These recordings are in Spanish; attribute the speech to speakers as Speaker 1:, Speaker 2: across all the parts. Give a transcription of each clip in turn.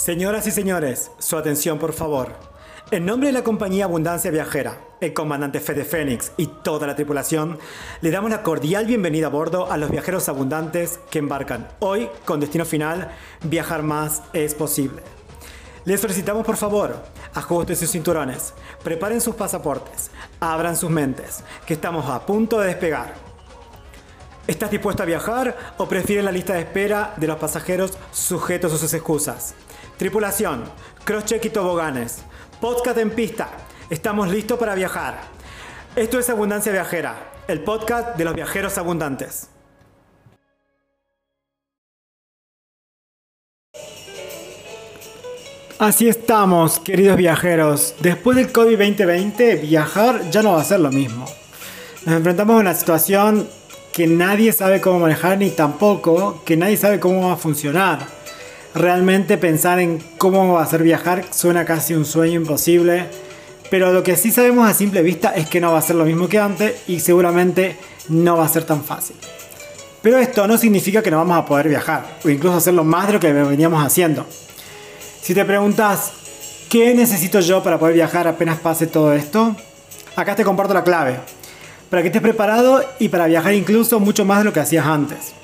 Speaker 1: Señoras y señores, su atención por favor. En nombre de la compañía Abundancia Viajera, el comandante Fede Fénix y toda la tripulación, le damos la cordial bienvenida a bordo a los viajeros abundantes que embarcan hoy con destino final, viajar más es posible. Les solicitamos por favor, ajusten sus cinturones, preparen sus pasaportes, abran sus mentes, que estamos a punto de despegar. ¿Estás dispuesto a viajar o prefieres la lista de espera de los pasajeros sujetos a sus excusas? Tripulación, crosscheck y toboganes. Podcast en pista. Estamos listos para viajar. Esto es Abundancia Viajera, el podcast de los viajeros abundantes. Así estamos, queridos viajeros. Después del COVID-2020, viajar ya no va a ser lo mismo. Nos enfrentamos a una situación que nadie sabe cómo manejar ni tampoco que nadie sabe cómo va a funcionar. Realmente pensar en cómo va a ser viajar suena casi un sueño imposible, pero lo que sí sabemos a simple vista es que no va a ser lo mismo que antes y seguramente no va a ser tan fácil. Pero esto no significa que no vamos a poder viajar, o incluso hacerlo más de lo que veníamos haciendo. Si te preguntas, ¿qué necesito yo para poder viajar apenas pase todo esto? Acá te comparto la clave, para que estés preparado y para viajar incluso mucho más de lo que hacías antes.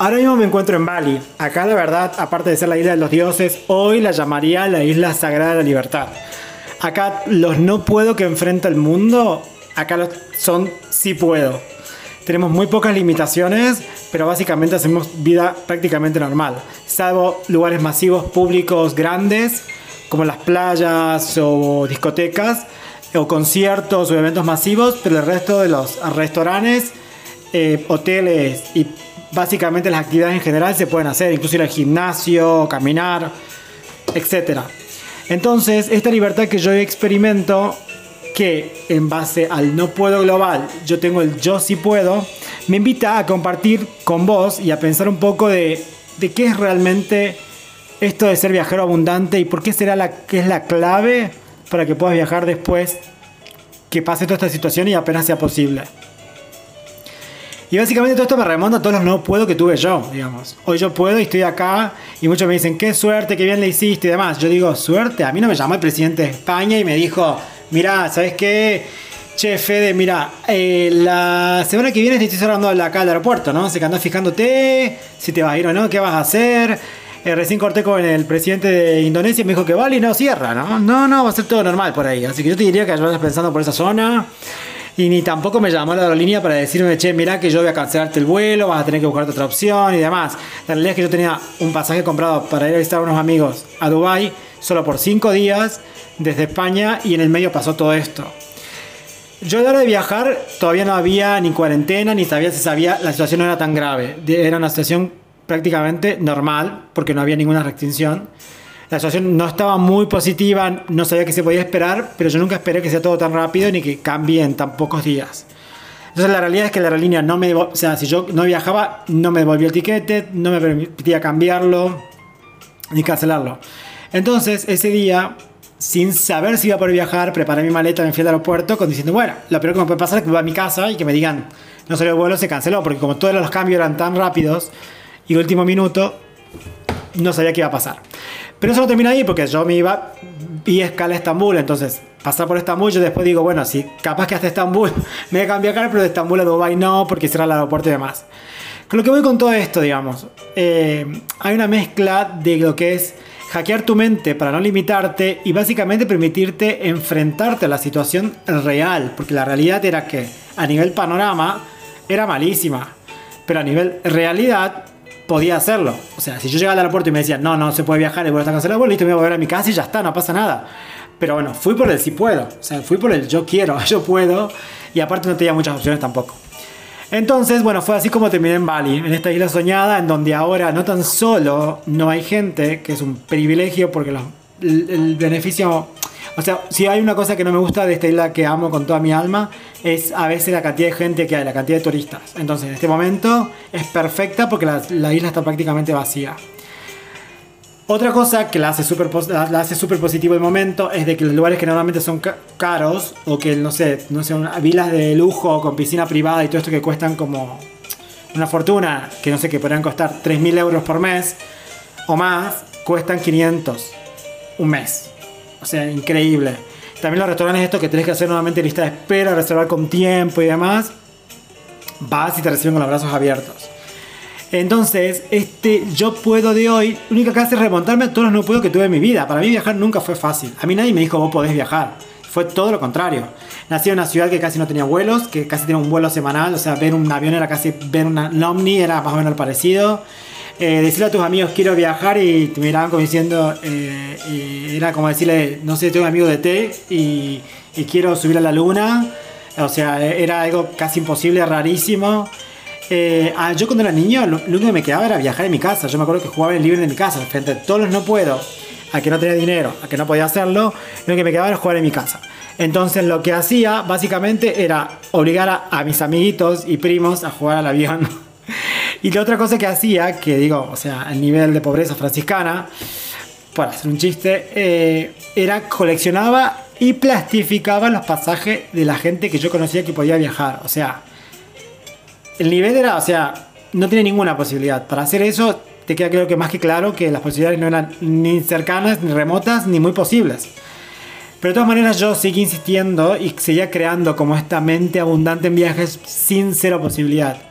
Speaker 1: Ahora mismo me encuentro en Bali. Acá la verdad, aparte de ser la isla de los dioses, hoy la llamaría la isla sagrada de la libertad. Acá los no puedo que enfrenta el mundo, acá los son sí puedo. Tenemos muy pocas limitaciones, pero básicamente hacemos vida prácticamente normal, salvo lugares masivos públicos grandes, como las playas o discotecas, o conciertos o eventos masivos, pero el resto de los restaurantes, eh, hoteles y básicamente las actividades en general se pueden hacer, incluso ir al gimnasio, caminar, etc. Entonces, esta libertad que yo experimento, que en base al no puedo global, yo tengo el yo sí puedo, me invita a compartir con vos y a pensar un poco de, de qué es realmente esto de ser viajero abundante y por qué será la que es la clave para que puedas viajar después que pase toda esta situación y apenas sea posible. Y básicamente todo esto me remonta a todos los no puedo que tuve yo, digamos. Hoy yo puedo y estoy acá y muchos me dicen, qué suerte, qué bien le hiciste y demás. Yo digo, suerte, a mí no me llamó el presidente de España y me dijo, mira, ¿sabes qué? Che, Fede, mira, eh, la semana que viene te estoy cerrando acá al aeropuerto, ¿no? Se que andás fijándote si te vas a ir o no, qué vas a hacer. Eh, recién corté con el presidente de Indonesia y me dijo que vale y no cierra, ¿no? No, no, va a ser todo normal por ahí. Así que yo te diría que vayas pensando por esa zona. Y ni tampoco me llamó la aerolínea para decirme, che, mira que yo voy a cancelarte el vuelo, vas a tener que buscarte otra opción y demás. La realidad es que yo tenía un pasaje comprado para ir a visitar a unos amigos a Dubai solo por 5 días desde España y en el medio pasó todo esto. Yo a la hora de viajar todavía no había ni cuarentena, ni sabía si sabía, la situación no era tan grave. Era una situación prácticamente normal, porque no había ninguna restricción. La situación no estaba muy positiva, no sabía qué se podía esperar, pero yo nunca esperé que sea todo tan rápido ni que cambie en tan pocos días. Entonces la realidad es que la aerolínea no me... O sea, si yo no viajaba, no me devolvió el tiquete, no me permitía cambiarlo ni cancelarlo. Entonces ese día, sin saber si iba a poder viajar, preparé mi maleta, me fui al aeropuerto con diciendo, bueno, lo peor que me puede pasar es que voy a mi casa y que me digan, no salió el vuelo, se canceló, porque como todos los cambios eran tan rápidos y último minuto, no sabía qué iba a pasar. Pero eso no termina ahí porque yo me iba y escala a Estambul. Entonces, pasar por Estambul, yo después digo, bueno, si capaz que hasta Estambul me cambiar acá, pero de Estambul a Dubai no, porque será el aeropuerto y demás. Con lo que voy con todo esto, digamos, eh, hay una mezcla de lo que es hackear tu mente para no limitarte y básicamente permitirte enfrentarte a la situación real. Porque la realidad era que a nivel panorama era malísima. Pero a nivel realidad podía hacerlo. O sea, si yo llegaba al aeropuerto y me decían, no, no se puede viajar, el vuelo está cancelado, bueno, listo, me voy a volver a mi casa y ya está, no pasa nada. Pero bueno, fui por el sí puedo. O sea, fui por el yo quiero, yo puedo. Y aparte no tenía muchas opciones tampoco. Entonces, bueno, fue así como terminé en Bali, en esta isla soñada, en donde ahora no tan solo no hay gente, que es un privilegio porque el beneficio o sea, si hay una cosa que no me gusta de esta isla que amo con toda mi alma, es a veces la cantidad de gente que hay, la cantidad de turistas. Entonces, en este momento es perfecta porque la, isla está prácticamente vacía. Otra cosa que la hace súper positivo el momento es de que los lugares que normalmente son caros o que no sé, no sé, vilas de lujo con piscina privada y todo esto que cuestan como una fortuna, que no sé, que podrían costar 3.000 euros por mes o más, cuestan 500 un mes. O sea, increíble. También los restaurantes estos que tenés que hacer nuevamente lista de espera, reservar con tiempo y demás. Vas y te reciben con los brazos abiertos. Entonces, este, yo puedo de hoy, lo único que hace remontarme a todos los no puedo que tuve en mi vida. Para mí viajar nunca fue fácil. A mí nadie me dijo, vos podés viajar. Fue todo lo contrario. Nací en una ciudad que casi no tenía vuelos, que casi tenía un vuelo semanal. O sea, ver un avión era casi ver una, un ovni, era más o menos parecido. Eh, decirle a tus amigos quiero viajar y te miraban como diciendo, eh, era como decirle, no sé, tengo un amigo de té y, quiero subir a la luna. O sea, era algo casi imposible, rarísimo. Eh, ah, yo cuando era niño, lo, único que me quedaba era viajar en mi casa. Yo me acuerdo que jugaba en el living de mi casa, frente a todos los no puedo, a que no tenía dinero, a que no podía hacerlo, lo que me quedaba era jugar en mi casa. Entonces lo que hacía básicamente era obligar a, mis amiguitos y primos a jugar al avión. y la otra cosa que hacía, que digo, o sea, el nivel de pobreza franciscana, para hacer un chiste, eh, era coleccionaba y plastificaba los pasajes de la gente que yo conocía que podía viajar. O sea, el nivel era, o sea, no tiene ninguna posibilidad. Para hacer eso, te queda creo que más que claro que las posibilidades no eran ni cercanas, ni remotas, ni muy posibles. Pero de todas maneras yo seguí insistiendo y seguía creando como esta mente abundante en viajes sin cero posibilidad.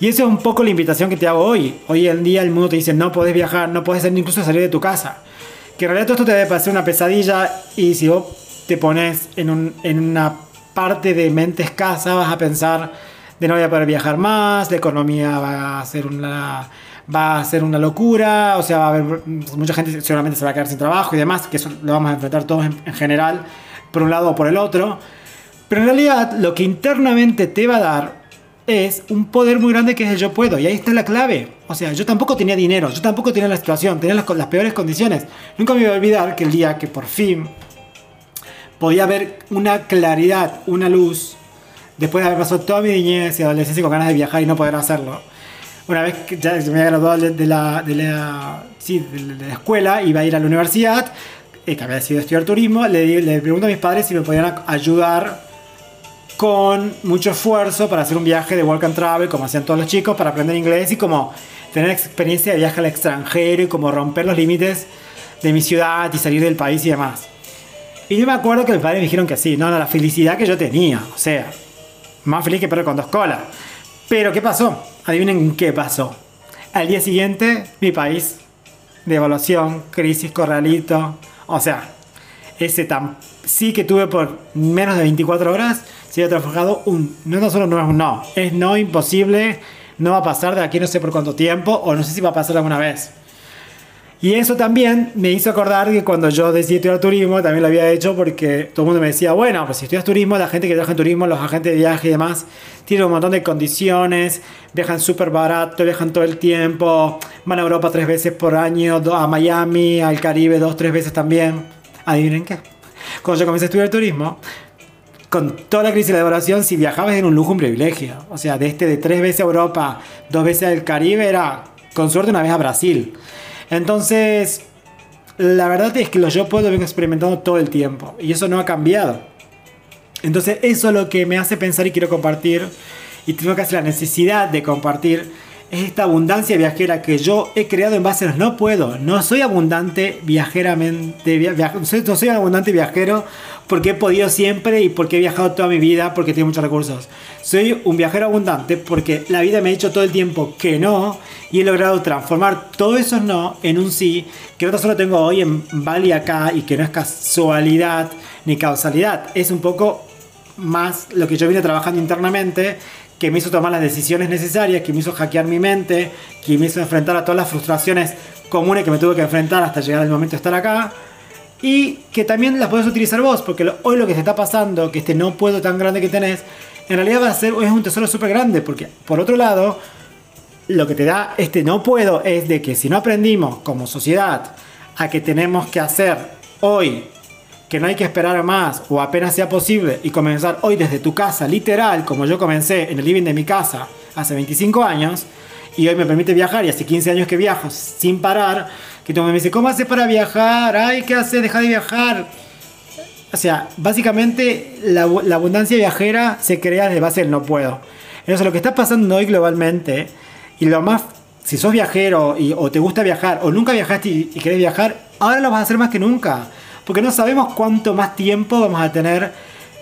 Speaker 1: Y eso es un poco la invitación que te hago hoy. Hoy en día el mundo te dice no podés viajar, no podés incluso salir de tu casa. Que en realidad todo esto te debe parecer una pesadilla y si vos te pones en, en una parte de mente escasa vas a pensar de no voy a poder viajar más, la economía va a ser una va a ser una locura, o sea, va a haber mucha gente seguramente se va a quedar sin trabajo y demás, que eso lo vamos a enfrentar todos en, general, por un lado o por el otro. Pero en realidad lo que internamente te va a dar es un poder muy grande que es el yo puedo. Y ahí está la clave. O sea, yo tampoco tenía dinero, yo tampoco tenía la situación, tenía las, las peores condiciones. Nunca me voy a olvidar que el día que por fin podía ver una claridad, una luz, después de haber pasado toda mi niñez y adolescencia con ganas de viajar y no poder hacerlo. Una vez que ya me había graduado de la, de la, sí, de la escuela, iba a ir a la universidad, eh, que había decidido estudiar turismo, le, le pregunto a mis padres si me podían ayudar con mucho esfuerzo para hacer un viaje de work and travel, como hacían todos los chicos, para aprender inglés y como tener experiencia de viaje al extranjero y como romper los límites de mi ciudad y salir del país y demás. Y yo me acuerdo que mis padres me dijeron que sí, no, no, la felicidad que yo tenía, o sea, más feliz que perro con dos colas. Pero ¿qué pasó? Adivinen qué pasó. Al día siguiente, mi país, devaluación, crisis, corralito. O sea, ese tan sí que tuve por menos de 24 horas, se ha transformado un. No, solo no es un no, es no imposible, no va a pasar de aquí no sé por cuánto tiempo, o no sé si va a pasar alguna vez. Y eso también me hizo acordar que cuando yo decidí estudiar turismo, también lo había hecho porque todo el mundo me decía, bueno, pues si estudias turismo, la gente que trabaja en turismo, los agentes de viaje y demás, tienen un montón de condiciones, viajan súper barato, viajan todo el tiempo, van a Europa tres veces por año, a Miami, al Caribe dos, tres veces también. Adivinen qué. Cuando yo comencé a estudiar turismo, con toda la crisis de la devaluación, si viajabas era un lujo, un privilegio. O sea, de este de tres veces a Europa, dos veces al Caribe, era con suerte una vez a Brasil. Entonces, la verdad es que los yo puedo vengo experimentando todo el tiempo y eso no ha cambiado. Entonces, eso es lo que me hace pensar y quiero compartir y tengo hacer la necesidad de compartir es esta abundancia viajera que yo he creado en base a los no puedo. No soy abundante viajeramente, no soy abundante viajero porque he podido siempre y porque he viajado toda mi vida porque tengo muchos recursos. Soy un viajero abundante porque la vida me ha dicho todo el tiempo que no y he logrado transformar todos esos no en un sí que no solo tengo hoy en Bali acá y que no es casualidad ni causalidad. Es un poco más lo que yo vine trabajando internamente que me hizo tomar las decisiones necesarias, que me hizo hackear mi mente, que me hizo enfrentar a todas las frustraciones comunes que me tuve que enfrentar hasta llegar al momento de estar acá. Y que también las puedes utilizar vos, porque hoy lo que te está pasando, que este no puedo tan grande que tenés, en realidad va a ser es un tesoro súper grande, porque por otro lado, lo que te da este no puedo es de que si no aprendimos como sociedad a que tenemos que hacer hoy que no hay que esperar más o apenas sea posible y comenzar hoy desde tu casa, literal, como yo comencé en el living de mi casa hace 25 años, y hoy me permite viajar y hace 15 años que viajo sin parar, que tú me dice, ¿cómo haces para viajar? Ay, ¿qué haces? Deja de viajar. O sea, básicamente la, la abundancia viajera se crea desde base del no puedo. Entonces lo que está pasando hoy globalmente y lo más si sos viajero y, o te gusta viajar o nunca viajaste y, y querés viajar, ahora lo vas a hacer más que nunca. Porque no sabemos cuánto más tiempo vamos a tener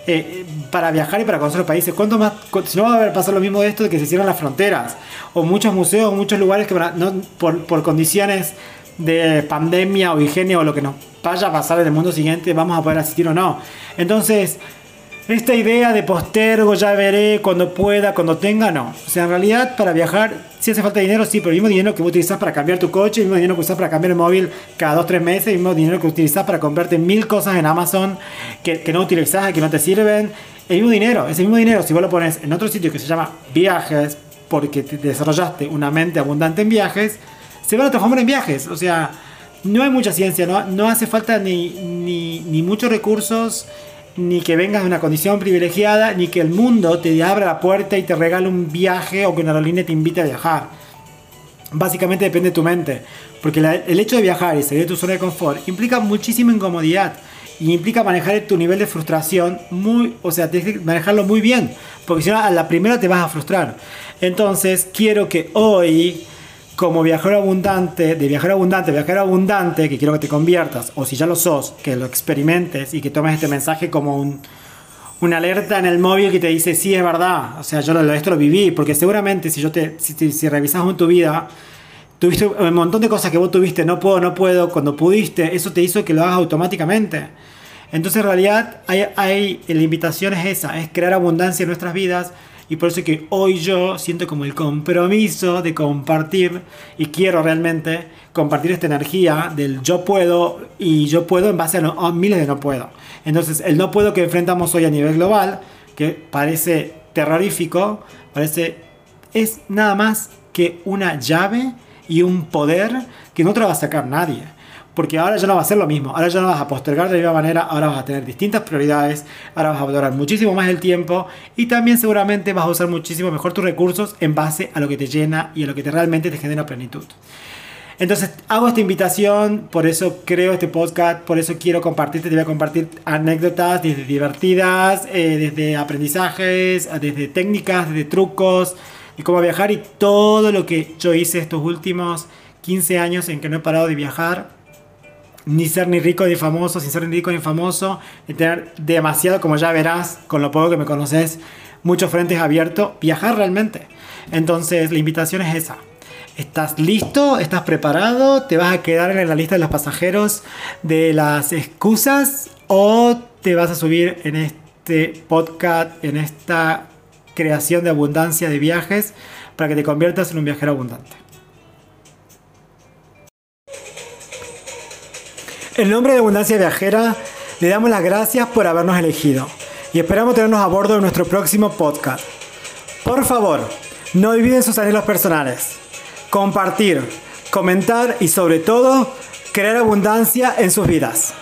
Speaker 1: eh, para viajar y para conocer los países. ¿Cuánto más? Si no va a pasar lo mismo de esto de que se cierran las fronteras. O muchos museos, muchos lugares que no, por, por condiciones de pandemia o higiene o lo que nos vaya a pasar en el mundo siguiente, vamos a poder asistir o no. Entonces, esta idea de postergo, ya veré, cuando pueda, cuando tenga, no. O sea, en realidad para viajar, si hace falta dinero, sí, pero el mismo dinero que vos utilizás para cambiar tu coche, el mismo dinero que usás para cambiar el móvil cada 2 3 meses, el mismo dinero que utilizás para comprarte mil cosas en Amazon que, que no utilizás, que no te sirven, el mismo dinero, ese mismo dinero, si vos lo pones en otro sitio que se llama viajes, porque te desarrollaste una mente abundante en viajes, se van a transformar en viajes. O sea, no hay mucha ciencia, no, no hace falta ni, ni, ni muchos recursos ni que vengas de una condición privilegiada, ni que el mundo te abra la puerta y te regale un viaje o que una aerolínea te invite a viajar. Básicamente depende de tu mente, porque el hecho de viajar y salir de tu zona de confort implica muchísima incomodidad y implica manejar tu nivel de frustración muy, o sea, tienes que manejarlo muy bien, porque si no a la primera te vas a frustrar. Entonces, quiero que hoy como viajero abundante, de viajero abundante, viajero abundante, que quiero que te conviertas, o si ya lo sos, que lo experimentes y que tomes este mensaje como un, una alerta en el móvil que te dice, sí, es verdad, o sea, yo lo, esto lo viví, porque seguramente si, yo te, si, si, revisas tu vida, tuviste un montón de cosas que vos tuviste, no puedo, no puedo, cuando pudiste, eso te hizo que lo hagas automáticamente. Entonces en realidad hay, hay, la invitación es esa, es crear abundancia en nuestras vidas, y por eso que hoy yo siento como el compromiso de compartir y quiero realmente compartir esta energía del yo puedo y yo puedo en base a, miles de no puedo. Entonces el no puedo que enfrentamos hoy a nivel global, que parece terrorífico, parece es nada más que una llave y un poder que no te lo va a sacar nadie. Porque ahora ya no va a ser lo mismo, ahora ya no vas a postergar de la misma manera, ahora vas a tener distintas prioridades, ahora vas a valorar muchísimo más el tiempo y también seguramente vas a usar muchísimo mejor tus recursos en base a lo que te llena y a lo que te, realmente te genera plenitud. Entonces hago esta invitación, por eso creo este podcast, por eso quiero compartirte, te voy a compartir anécdotas desde divertidas, eh, desde aprendizajes, desde técnicas, desde trucos y cómo viajar y todo lo que yo hice estos últimos 15 años en que no he parado de viajar ni ser ni rico ni famoso, sin ser ni rico ni famoso, ni tener demasiado, como ya verás, con lo poco que me conoces, muchos frentes abiertos, viajar realmente. Entonces la invitación es esa. ¿Estás listo? ¿Estás preparado? ¿Te vas a quedar en la lista de los pasajeros de las excusas? ¿O te vas a subir en este podcast, en esta creación de abundancia de viajes para que te conviertas en un viajero abundante? En nombre de Abundancia Viajera, le damos las gracias por habernos elegido y esperamos tenernos a bordo de nuestro próximo podcast. Por favor, no olviden sus anhelos personales, compartir, comentar y sobre todo, crear abundancia en sus vidas.